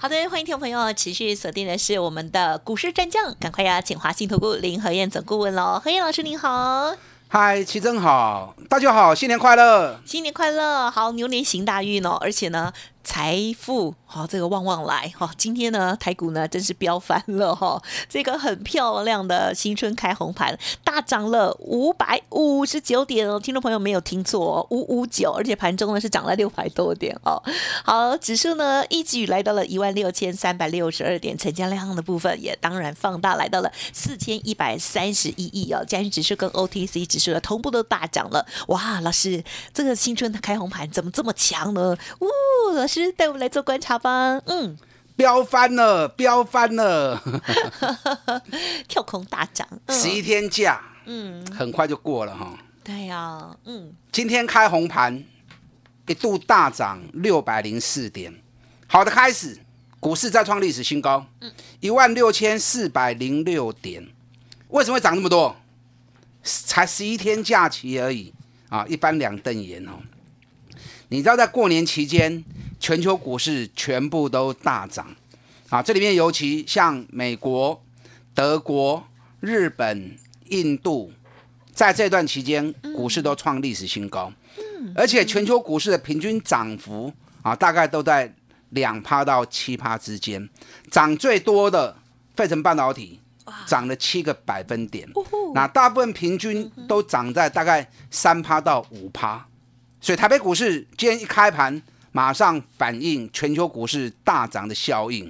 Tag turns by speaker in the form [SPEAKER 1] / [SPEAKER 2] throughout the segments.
[SPEAKER 1] 好的，欢迎听众朋友持续锁定的是我们的股市战将，赶快要请华信投顾林和燕总顾问喽，何燕老师您好，
[SPEAKER 2] 嗨，齐真好，大家好，新年快乐，
[SPEAKER 1] 新年快乐，好，牛年行大运哦，而且呢。财富好，这个旺旺来哈！今天呢，台股呢真是飙翻了哈！这个很漂亮的新春开红盘，大涨了五百五十九点哦！听众朋友没有听错，五五九，而且盘中呢是涨了六百多点哦。好，指数呢一举来到了一万六千三百六十二点，成交量的部分也当然放大，来到了四千一百三十一亿哦。加权指数跟 OTC 指数的同步都大涨了，哇！老师，这个新春的开红盘怎么这么强呢？呜，老师。带我们来做观察吧。
[SPEAKER 2] 嗯，飙翻了，飙翻了，
[SPEAKER 1] 跳空大涨，
[SPEAKER 2] 十一天假，嗯，很快就过了哈。
[SPEAKER 1] 对呀，嗯，
[SPEAKER 2] 今天开红盘，一度大涨六百零四点，好的开始，股市再创历史新高，嗯，一万六千四百零六点，为什么会涨那么多？才十一天假期而已啊，一翻两瞪眼哦。你知道在过年期间？全球股市全部都大涨，啊，这里面尤其像美国、德国、日本、印度，在这段期间股市都创历史新高，而且全球股市的平均涨幅啊，大概都在两趴到七趴之间，涨最多的费城半导体涨了七个百分点，那大部分平均都涨在大概三趴到五趴，所以台北股市今天一开盘。马上反映全球股市大涨的效应，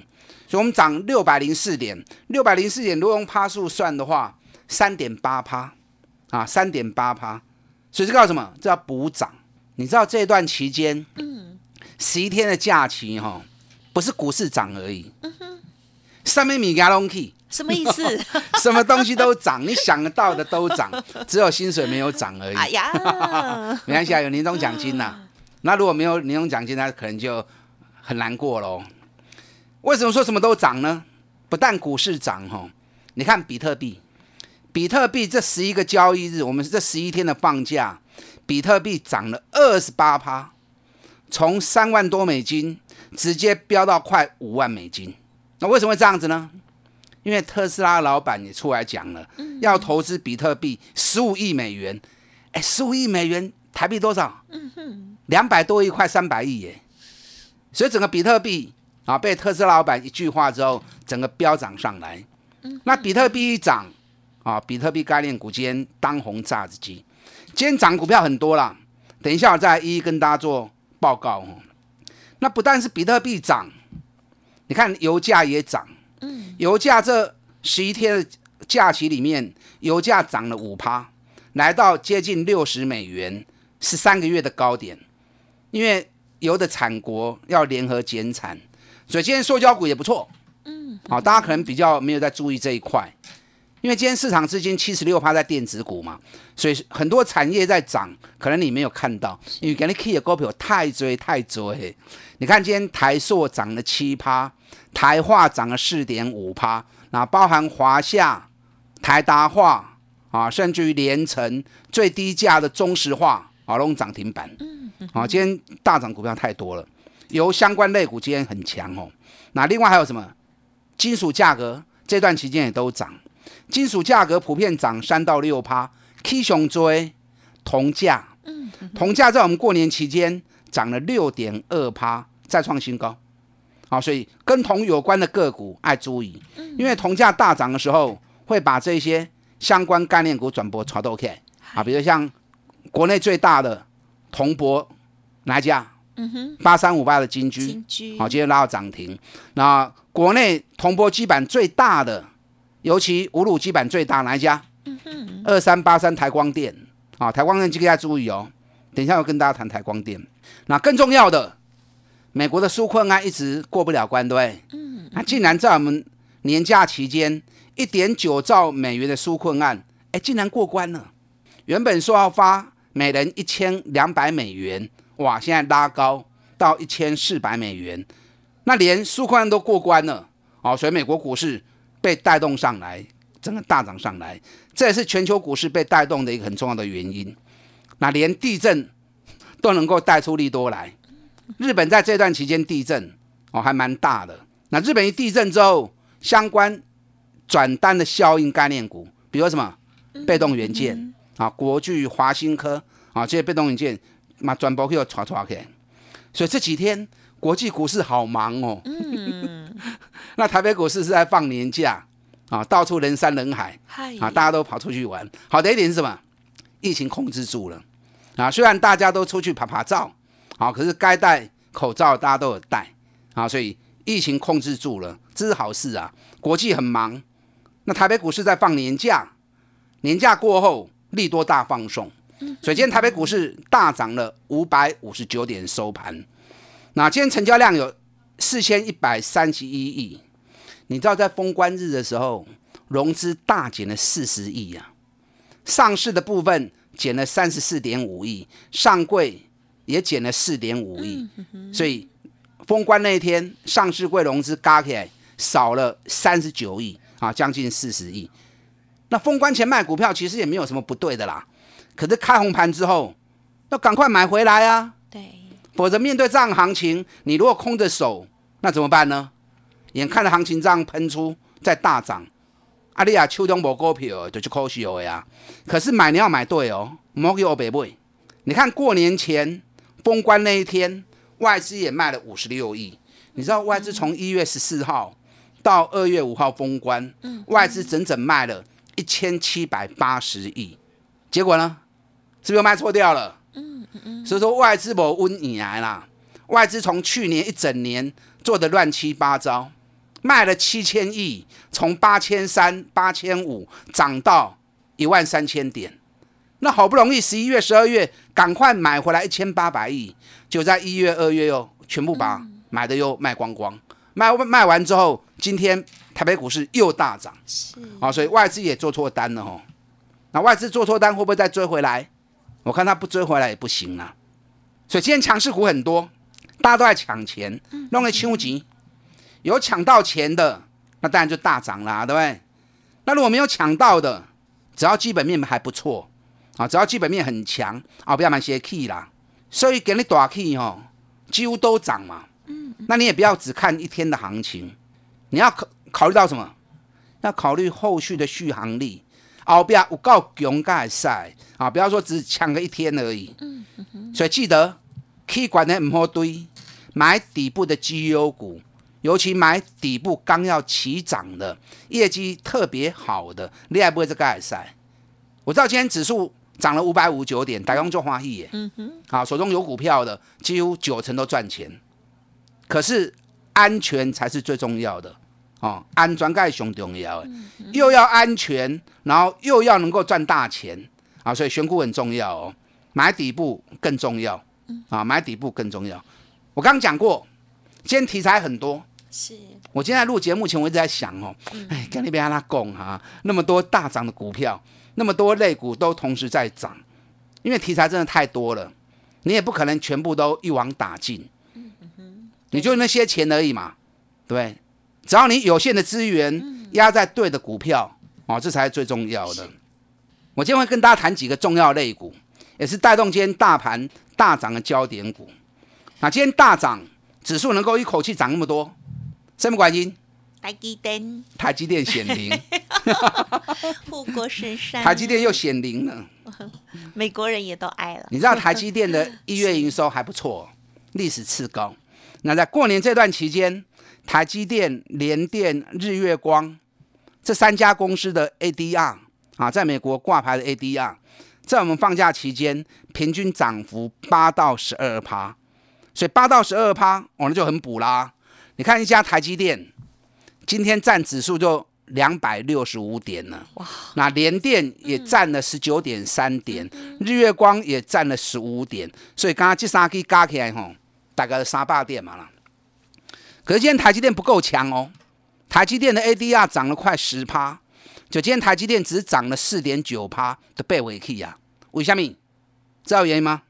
[SPEAKER 2] 所以我们涨六百零四点，六百零四点，如果用趴数算的话，三点八趴啊，三点八趴，所以这叫什么？这叫补涨。你知道这段期间，嗯，十一天的假期哈，不是股市涨而已，嗯哼，上面米加隆 key
[SPEAKER 1] 什么意思？
[SPEAKER 2] 什么东西都涨，你想得到的都涨，只有薪水没有涨而已。哎呀，没关系啊，有年终奖金呐。那如果没有年终奖金，那可能就很难过喽。为什么说什么都涨呢？不但股市涨哈，你看比特币，比特币这十一个交易日，我们这十一天的放假，比特币涨了二十八趴，从三万多美金直接飙到快五万美金。那为什么会这样子呢？因为特斯拉老板也出来讲了，要投资比特币十五亿美元。哎，十五亿美元台币多少？嗯哼。两百多亿，快三百亿耶！所以整个比特币啊，被特斯拉老板一句话之后，整个飙涨上来。那比特币一涨啊，比特币概念股今天当红炸子鸡，今天涨股票很多啦。等一下我再一一跟大家做报告哦。那不但是比特币涨，你看油价也涨。嗯，油价这十一天的假期里面，油价涨了五趴，来到接近六十美元，是三个月的高点。因为油的产国要联合减产，所以今天塑胶股也不错。嗯，好，大家可能比较没有在注意这一块，因为今天市场资金七十六趴在电子股嘛，所以很多产业在涨，可能你没有看到，因为给你 key 的股票太追太追。你看今天台塑涨了七趴，台化涨了四点五趴，那包含华夏、台达化啊，甚至于连城最低价的中石化啊，都涨停板。啊，今天大涨股票太多了，由相关类股今天很强哦。那另外还有什么？金属价格这段期间也都涨，金属价格普遍涨三到六趴。K 熊追铜价，嗯，铜价在我们过年期间涨了六点二趴，再创新高。好，所以跟铜有关的个股爱注意，因为铜价大涨的时候，会把这些相关概念股转播炒到 K 啊，比如像国内最大的。铜箔哪一家？嗯哼，八三五八的金居，金居，好，今天拉到涨停。那国内铜箔基板最大的，尤其五卤基板最大哪一家？嗯哼，二三八三台光电，啊，台光电这个要注意哦。等一下我跟大家谈台光电。那更重要的，美国的纾困案一直过不了关，对不对？嗯，那竟然在我们年假期间，一点九兆美元的纾困案，哎，竟然过关了。原本说要发每人一千两百美元，哇，现在拉高到一千四百美元，那连纾困都过关了，哦，所以美国股市被带动上来，整个大涨上来，这也是全球股市被带动的一个很重要的原因。那连地震都能够带出利多来，日本在这段期间地震哦还蛮大的。那日本一地震之后，相关转单的效应概念股，比如什么？被动元件。啊，国巨、华新科啊这些被动元件，嘛转播又刷刷去。所以这几天国际股市好忙哦。嗯。那台北股市是在放年假啊，到处人山人海啊，大家都跑出去玩。好的一点是什么？疫情控制住了啊，虽然大家都出去拍拍照，好，可是该戴口罩大家都有戴啊，所以。疫情控制住了，这是好事啊！国际很忙，那台北股市在放年假，年假过后利多大放送，所以今天台北股市大涨了五百五十九点收盘。那今天成交量有四千一百三十一亿，你知道在封关日的时候，融资大减了四十亿啊，上市的部分减了三十四点五亿，上柜也减了四点五亿，所以。封关那一天，上市柜融资加起来少了三十九亿啊，将近四十亿。那封关前卖股票其实也没有什么不对的啦，可是开红盘之后要赶快买回来啊。
[SPEAKER 1] 对，
[SPEAKER 2] 否则面对这样行情，你如果空着手，那怎么办呢？眼看着行情这样喷出，在大涨，阿丽亚秋冬无股票就去可惜了呀。可是买你要买对哦，莫给我白买。你看过年前封关那一天。外资也卖了五十六亿，你知道外资从一月十四号到二月五号封关，外资整整卖了一千七百八十亿，结果呢，是不是卖错掉了？嗯嗯嗯。所以说外资不温以来啦，外资从去年一整年做的乱七八糟，卖了七千亿，从八千三、八千五涨到一万三千点。那好不容易十一月、十二月赶快买回来一千八百亿，就在一月、二月又全部把买的又卖光光，卖卖完之后，今天台北股市又大涨，是啊，所以外资也做错单了哦。那外资做错单会不会再追回来？我看他不追回来也不行啊。所以今天强势股很多，大家都在抢钱，弄个抢钱，有抢到钱的，那当然就大涨啦，对不对？那如果没有抢到的，只要基本面还不错。啊，只要基本面很强啊，不要买些 key 啦，所以给你短 key 哦，几乎都涨嘛。嗯，那你也不要只看一天的行情，你要考考虑到什么？要考虑后续的续航力。后边有够强盖赛啊，不要说只抢个一天而已。嗯所以记得，K 管的唔好堆，买底部的绩优股，尤其买底部刚要起涨的，业绩特别好的，你还不会这盖赛。我知道今天指数。涨了五百五十九点，大家做花艺耶。嗯哼，好，手中有股票的，几乎九成都赚钱。可是安全才是最重要的哦，安全盖熊重要，又要安全，然后又要能够赚大钱啊，所以选股很重要哦，买底部更重要啊，买底部更重要。我刚刚讲过，今天题材很多，是我今天在录节目前，我一直在想哦，哎，跟那边让他讲哈，那么多大涨的股票。那么多类股都同时在涨，因为题材真的太多了，你也不可能全部都一网打尽。你就那些钱而已嘛，对只要你有限的资源压在对的股票，哦，这才是最重要的。我今天会跟大家谈几个重要类股，也是带动今天大盘大涨的焦点股。那今天大涨，指数能够一口气涨那么多，什么原因？
[SPEAKER 1] 台积电，
[SPEAKER 2] 台积电显灵，
[SPEAKER 1] 护国神山，
[SPEAKER 2] 台积电又显灵了，
[SPEAKER 1] 美国人也都爱了。
[SPEAKER 2] 你知道台积电的一月营收还不错，历史次高。那在过年这段期间，台积电、联电、日月光这三家公司的 ADR 啊，在美国挂牌的 ADR，在我们放假期间平均涨幅八到十二趴，所以八到十二趴，我们就很补啦。你看一家台积电。今天占指数就两百六十五点了，哇！那联电也占了十九点三点，日月光也占了十五点，所以刚刚这三支加起来吼，大概三百点嘛啦。可是今天台积电不够强哦，台积电的 ADR 涨了快十趴，就今天台积电只涨了四点九趴的背尾 K 啊？为什么？知道原因吗？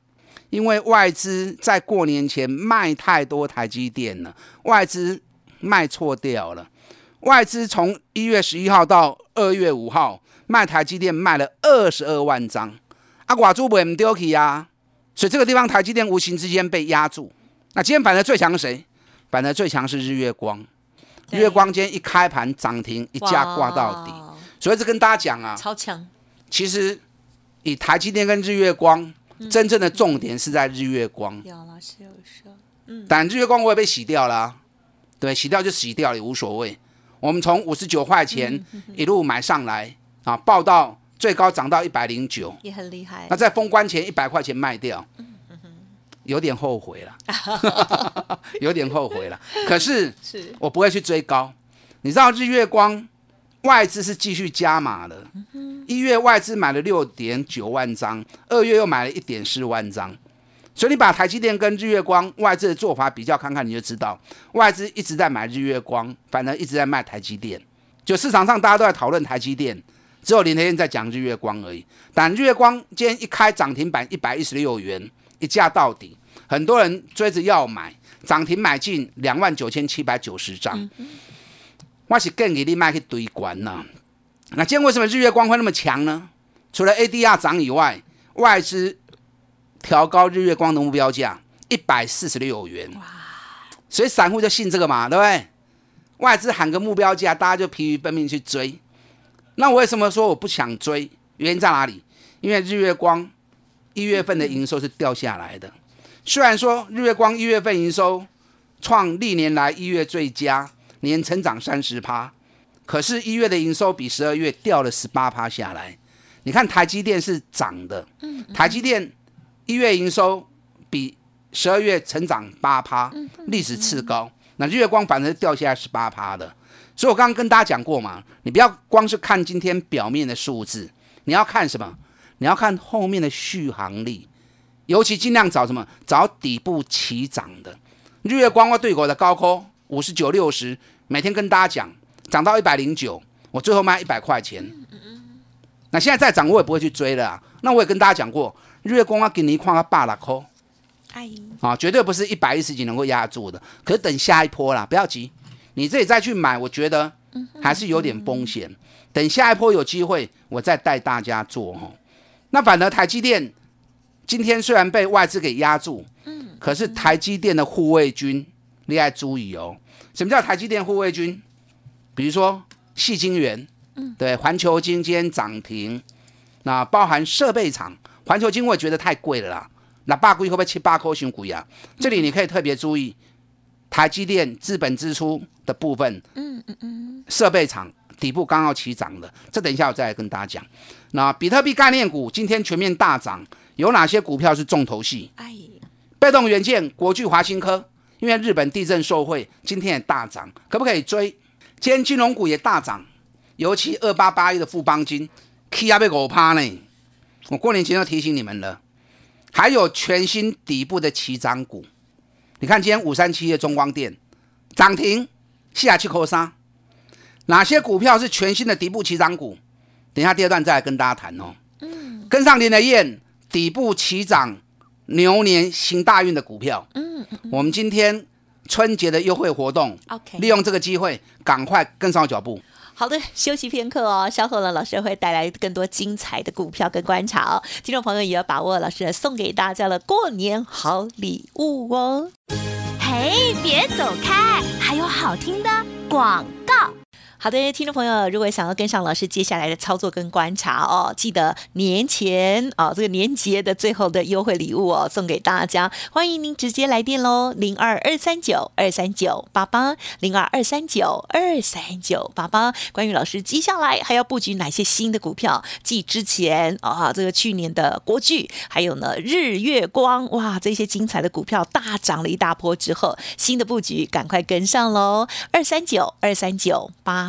[SPEAKER 2] 因为外资在过年前卖太多台积电了，外资卖错掉了。外资从一月十一号到二月五号卖台积电卖了二十二万张，啊，寡主不唔丢弃啊，所以这个地方台积电无形之间被压住。那今天反而最强谁？反正最强是日月光。日月光今天一开盘涨停，一价挂到底。所以这跟大家讲啊，
[SPEAKER 1] 超强。
[SPEAKER 2] 其实以台积电跟日月光，真正的重点是在日月光。
[SPEAKER 1] 有老师有说，
[SPEAKER 2] 嗯，但日月光我也被洗掉了，对，洗掉就洗掉也无所谓。我们从五十九块钱一路买上来啊，报到最高涨到一百零九，
[SPEAKER 1] 也很厉害。
[SPEAKER 2] 那在封关前一百块钱卖掉，有点后悔了，有点后悔了。可是我不会去追高。你知道日月光外资是继续加码的，一月外资买了六点九万张，二月又买了一点四万张。所以你把台积电跟日月光外资的做法比较看看，你就知道外资一直在买日月光，反而一直在卖台积电。就市场上大家都在讨论台积电，只有林天燕在讲日月光而已。但日月光今天一开涨停板一百一十六元，一价到底，很多人追着要买，涨停买进两万九千七百九十张。我是更给你卖去堆关呐。那今天为什么日月光会那么强呢？除了 ADR 涨以外，外资。调高日月光的目标价一百四十六元，哇！所以散户就信这个嘛，对不对？外资喊个目标价，大家就疲于奔命去追。那我为什么说我不想追？原因在哪里？因为日月光一月份的营收是掉下来的。虽然说日月光一月份营收创历年来一月最佳，年成长三十趴，可是，一月的营收比十二月掉了十八趴下来。你看台积电是涨的，台积电。一月营收比十二月成长八趴，历史次高。那日月光反而掉下来十八趴的，所以我刚刚跟大家讲过嘛，你不要光是看今天表面的数字，你要看什么？你要看后面的续航力，尤其尽量找什么？找底部起涨的。日月光对口的高科五十九六十，每天跟大家讲，涨到一百零九，我最后卖一百块钱。那现在再涨，我也不会去追了。那我也跟大家讲过。日月光啊，给你看个八拉扣，哎，啊，绝对不是一百一十几能够压住的。可是等下一波啦，不要急，你自己再去买，我觉得还是有点风险。等下一波有机会，我再带大家做哦。那反而台积电今天虽然被外资给压住，嗯，可是台积电的护卫军，你要注意哦。什么叫台积电护卫军？比如说细晶圆，嗯，对，环球晶今天涨停，那包含设备厂。环球金我觉得太贵了啦，那八股会不会七八颗熊股呀？这里你可以特别注意台积电资本支出的部分，嗯嗯嗯，设备厂底部刚好起涨的，这等一下我再来跟大家讲。那比特币概念股今天全面大涨，有哪些股票是重头戏？哎，被动元件国巨、华新科，因为日本地震受惠，今天也大涨，可不可以追？今天金融股也大涨，尤其二八八一的富邦金，K 压被狗趴呢。我过年前要提醒你们了，还有全新底部的起涨股。你看今天五三七的中光电涨停，西亚七口三，哪些股票是全新的底部起涨股？等一下第二段再来跟大家谈哦。嗯，跟上林的燕底部起涨牛年行大运的股票。嗯嗯，我们今天春节的优惠活动，OK，利用这个机会赶快跟上脚步。
[SPEAKER 1] 好的，休息片刻哦。稍后呢，老师会带来更多精彩的股票跟观察哦。听众朋友也要把握老师送给大家的过年好礼物哦。嘿，别走开，还有好听的广告。好的，听众朋友，如果想要跟上老师接下来的操作跟观察哦，记得年前哦，这个年节的最后的优惠礼物哦，送给大家，欢迎您直接来电喽，零二二三九二三九八八，零二二三九二三九八八。关于老师接下来还要布局哪些新的股票，继之前啊，这个去年的国巨，还有呢日月光，哇，这些精彩的股票大涨了一大波之后，新的布局赶快跟上喽，二三九二三九八。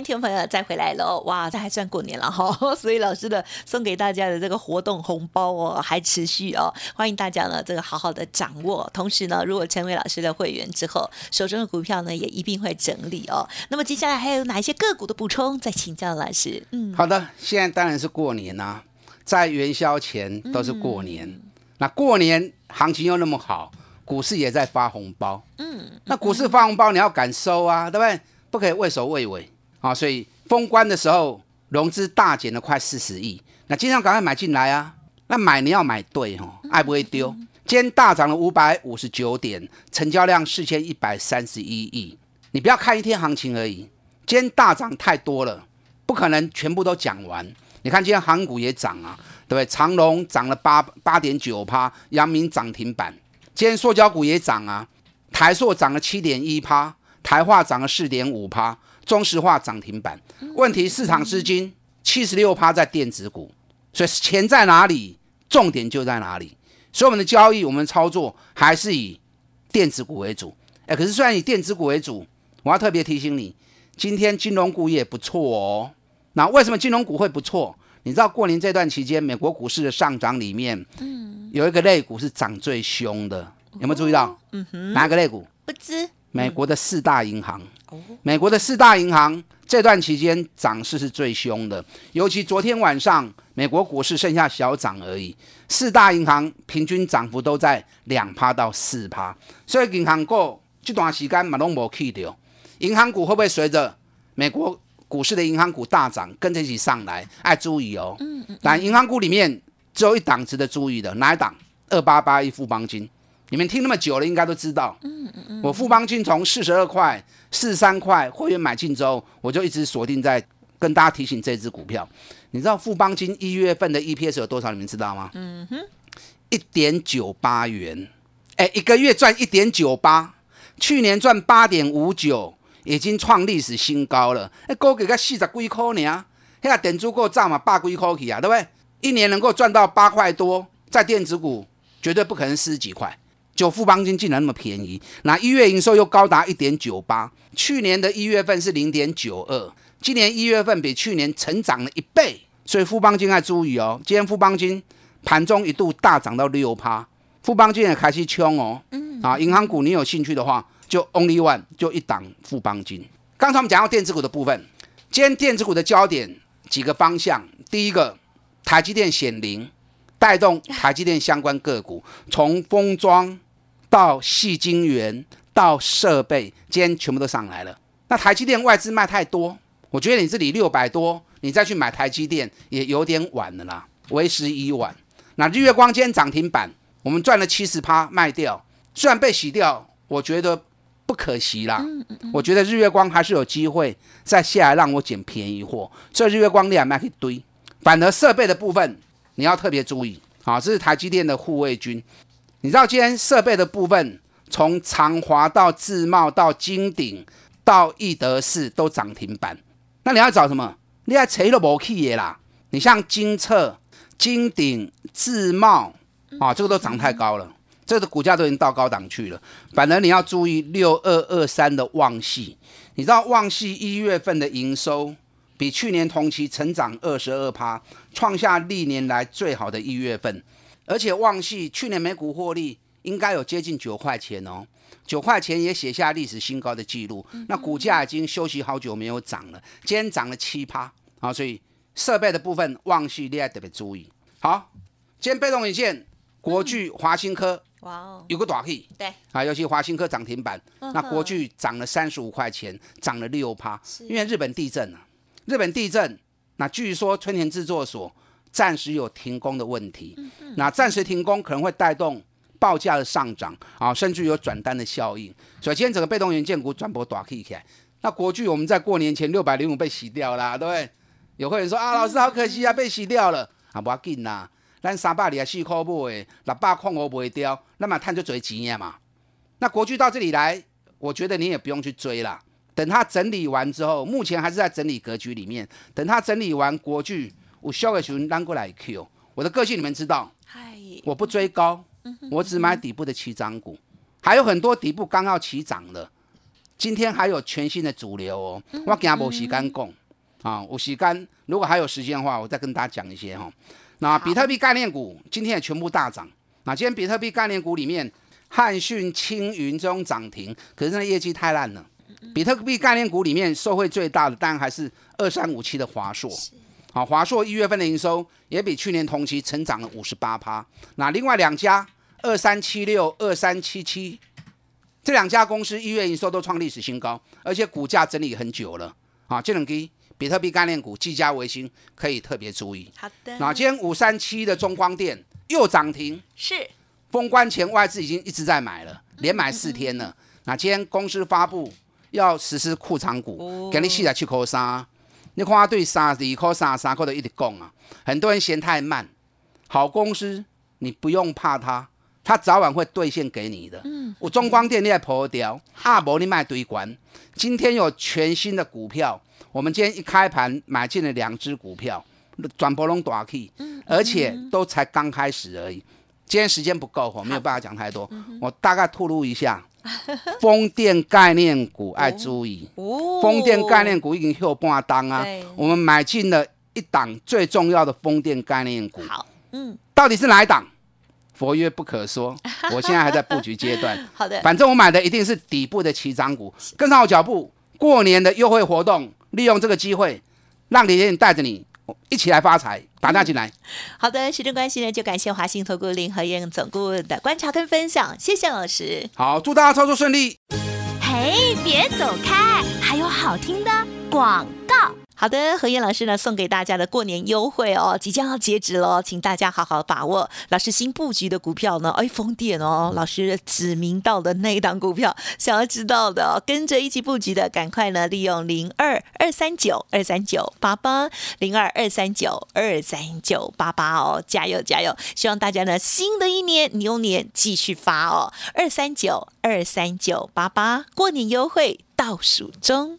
[SPEAKER 1] 欢迎听众朋友再回来喽！哇，这还算过年了哈，所以老师的送给大家的这个活动红包哦，还持续哦。欢迎大家呢，这个好好的掌握。同时呢，如果成为老师的会员之后，手中的股票呢也一定会整理哦。那么接下来还有哪一些个股的补充？再请教老师。
[SPEAKER 2] 嗯，好的。现在当然是过年呐，在元宵前都是过年。那过年行情又那么好，股市也在发红包。嗯，那股市发红包你要敢收啊，对不对？不可以畏首畏尾。啊，所以封关的时候融资大减了快四十亿，那今天赶快买进来啊！那买你要买对哦，爱不会丢。今天大涨了五百五十九点，成交量四千一百三十一亿。你不要看一天行情而已，今天大涨太多了，不可能全部都讲完。你看今天航股也涨啊，对不对？长隆涨了八八点九趴，阳明涨停板。今天塑胶股也涨啊，台塑涨了七点一趴，台化涨了四点五趴。中石化涨停板，问题市场资金七十六趴在电子股，所以钱在哪里，重点就在哪里。所以我们的交易，我们操作还是以电子股为主。哎，可是虽然以电子股为主，我要特别提醒你，今天金融股也不错哦。那为什么金融股会不错？你知道过年这段期间，美国股市的上涨里面，嗯，有一个类股是涨最凶的，有没有注意到？嗯哼，哪个类股？
[SPEAKER 1] 不知。
[SPEAKER 2] 美国的四大银行，美国的四大银行这段期间涨势是最凶的，尤其昨天晚上美国股市剩下小涨而已，四大银行平均涨幅都在两趴到四趴，所以银行股这段时间嘛拢无去掉，银行股会不会随着美国股市的银行股大涨跟着一起上来？爱注意哦，嗯嗯，但银行股里面只有一档值得注意的，哪一档？二八八一富邦金。你们听那么久了，应该都知道。嗯嗯嗯。我富邦金从四十二块、四十三块会员买进之后，我就一直锁定在跟大家提醒这支股票。你知道富邦金一月份的 EPS 有多少？你们知道吗？嗯哼，一点九八元。哎，一个月赚一点九八，去年赚八点五九，已经创历史新高了。哎，高给个四十几块呢？现在点足够涨嘛，八几块去啊，对不对？一年能够赚到八块多，在电子股绝对不可能四十几块。就富邦金竟然那么便宜，那一月营收又高达一点九八，去年的一月份是零点九二，今年一月份比去年成长了一倍，所以富邦金要注意哦。今天富邦金盘中一度大涨到六趴，富邦金也开始冲哦。嗯，啊，银行股你有兴趣的话，就 Only One 就一档富邦金。刚才我们讲到电子股的部分，今天电子股的焦点几个方向，第一个台积电显灵，带动台积电相关个股，从封装。到细晶圆，到设备，今天全部都上来了。那台积电外资卖太多，我觉得你这里六百多，你再去买台积电也有点晚了啦，为时已晚。那日月光今天涨停板，我们赚了七十趴卖掉，虽然被洗掉，我觉得不可惜啦。我觉得日月光还是有机会再下来让我捡便宜货，所以日月光量卖一堆。反而设备的部分你要特别注意，好，这是台积电的护卫军。你知道今天设备的部分，从长华到自贸到金鼎到易德士都涨停板，那你要找什么？你要扯都无去的啦。你像金策、金鼎、自贸啊，这个都涨太高了，这个股价都已经到高档去了。反而你要注意六二二三的旺系，你知道旺系一月份的营收比去年同期成长二十二趴，创下历年来最好的一月份。而且旺系去年每股获利应该有接近九块钱哦，九块钱也写下历史新高的记录。那股价已经休息好久没有涨了，今天涨了七趴。啊！所以设备的部分旺系你要特别注意。好，今天被动元件国巨、华新科，哇哦，有个大 K，
[SPEAKER 1] 对。
[SPEAKER 2] 啊，尤其华新科涨停板，那国巨涨了三十五块钱，涨了六趴，因为日本地震啊，日本地震，那据说春田制作所。暂时有停工的问题，那暂时停工可能会带动报价的上涨啊，甚至有转单的效应。所以今天整个被动元件股转波大起来。那国巨我们在过年前六百零五被洗掉啦，对不对？有会员说啊，老师好可惜啊，被洗掉了啊，不要紧啦，咱三百二四块买，六百块我卖掉，那么赚就最钱嘛。那国巨到这里来，我觉得你也不用去追了。等它整理完之后，目前还是在整理格局里面。等它整理完，国巨我消个群拉过来 Q。我的个性你们知道，我不追高，我只买底部的起涨股，还有很多底部刚要起涨的。今天还有全新的主流哦，我今无时间讲啊，有时间如果还有时间的话，我再跟大家讲一些哈。那比特币概念股今天也全部大涨。那今天比特币概念股里面，汉讯、青云这种涨停，可是那业绩太烂了。比特币概念股里面受惠最大的，当然还是二三五七的华硕。好，华硕一月份的营收也比去年同期成长了五十八趴。那另外两家二三七六、二三七七这两家公司一月营收都创历史新高，而且股价整理很久了。啊，这两支比特币概念股，技嘉、维新可以特别注意。
[SPEAKER 1] 好的。
[SPEAKER 2] 那今天五三七的中光电又涨停，
[SPEAKER 1] 是
[SPEAKER 2] 封关前外资已经一直在买了，连买四天了。那今天公司发布要实施库藏股，给你四十七块三。你看，对三十二块、三十三块都一直讲啊，很多人嫌太慢。好公司，你不用怕它，它早晚会兑现给你的。嗯，我中光电你也破掉，阿伯你卖堆管。今天有全新的股票，我们今天一开盘买进了两只股票，转波龙大 K，而且都才刚开始而已。今天时间不够，我没有办法讲太多，我大概透露一下。风电概念股爱注意，风电概念股已经后半档啊。我们买进了一档最重要的风电概念股。
[SPEAKER 1] 好，嗯，
[SPEAKER 2] 到底是哪一档？佛曰不可说，我现在还在布局阶段。
[SPEAKER 1] 好的，
[SPEAKER 2] 反正我买的一定是底部的起涨股，跟上我脚步。过年的优惠活动，利用这个机会，让李天带着你。一起来发财，打大进来。
[SPEAKER 1] 好的，时间关系呢，就感谢华兴投顾林和燕总顾问的观察跟分享，谢谢老师。
[SPEAKER 2] 好，祝大家操作顺利。
[SPEAKER 3] 嘿，别走开，还有好听的广告。
[SPEAKER 1] 好的，何燕老师呢送给大家的过年优惠哦，即将要截止了，请大家好好把握。老师新布局的股票呢，哎，风电哦，老师指名到的那一档股票，想要知道的，跟着一起布局的，赶快呢利用零二二三九二三九八八零二二三九二三九八八哦，加油加油！希望大家呢新的一年牛年继续发哦，二三九二三九八八过年优惠倒数中。